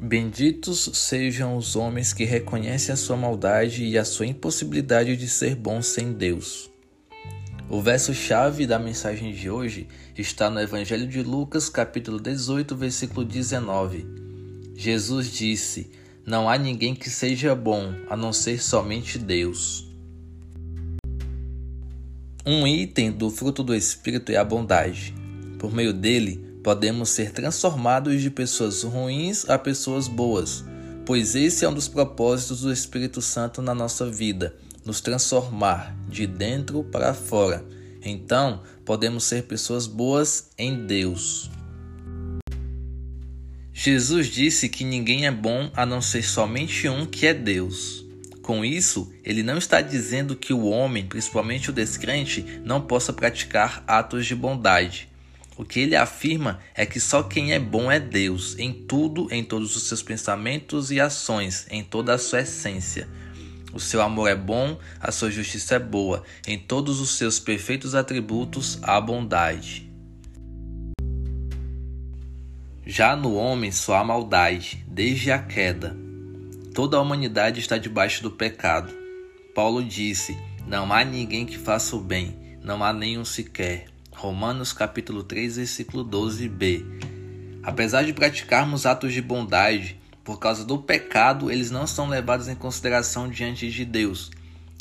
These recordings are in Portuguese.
Benditos sejam os homens que reconhecem a sua maldade e a sua impossibilidade de ser bons sem Deus. O verso-chave da mensagem de hoje está no Evangelho de Lucas, capítulo 18, versículo 19. Jesus disse: Não há ninguém que seja bom a não ser somente Deus. Um item do fruto do Espírito é a bondade. Por meio dele, podemos ser transformados de pessoas ruins a pessoas boas, pois esse é um dos propósitos do Espírito Santo na nossa vida, nos transformar de dentro para fora. Então, podemos ser pessoas boas em Deus. Jesus disse que ninguém é bom a não ser somente um que é Deus. Com isso, ele não está dizendo que o homem, principalmente o descrente, não possa praticar atos de bondade. O que ele afirma é que só quem é bom é Deus, em tudo, em todos os seus pensamentos e ações, em toda a sua essência. O seu amor é bom, a sua justiça é boa, em todos os seus perfeitos atributos há bondade. Já no homem só há maldade, desde a queda. Toda a humanidade está debaixo do pecado. Paulo disse: Não há ninguém que faça o bem, não há nenhum sequer. Romanos capítulo 3, versículo 12b. Apesar de praticarmos atos de bondade, por causa do pecado, eles não são levados em consideração diante de Deus.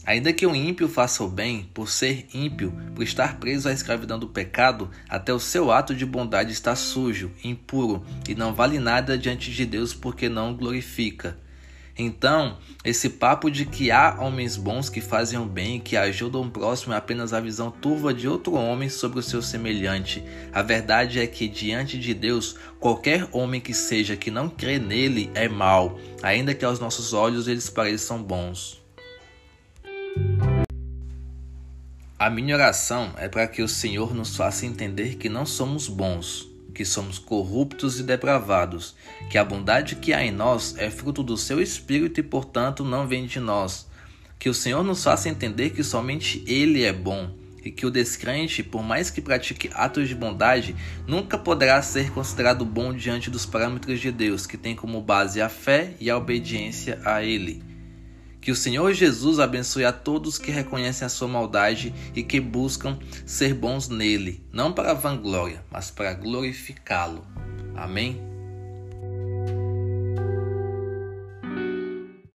Ainda que o ímpio faça o bem, por ser ímpio, por estar preso à escravidão do pecado, até o seu ato de bondade está sujo, impuro e não vale nada diante de Deus porque não glorifica. Então, esse papo de que há homens bons que fazem o bem e que ajudam o próximo é apenas a visão turva de outro homem sobre o seu semelhante. A verdade é que, diante de Deus, qualquer homem que seja que não crê nele é mau, ainda que aos nossos olhos eles pareçam bons. A minha oração é para que o Senhor nos faça entender que não somos bons, que somos corruptos e depravados, que a bondade que há em nós é fruto do seu espírito e, portanto, não vem de nós. Que o Senhor nos faça entender que somente Ele é bom e que o descrente, por mais que pratique atos de bondade, nunca poderá ser considerado bom diante dos parâmetros de Deus, que tem como base a fé e a obediência a Ele. Que o Senhor Jesus abençoe a todos que reconhecem a sua maldade e que buscam ser bons nele, não para vanglória, mas para glorificá-lo. Amém?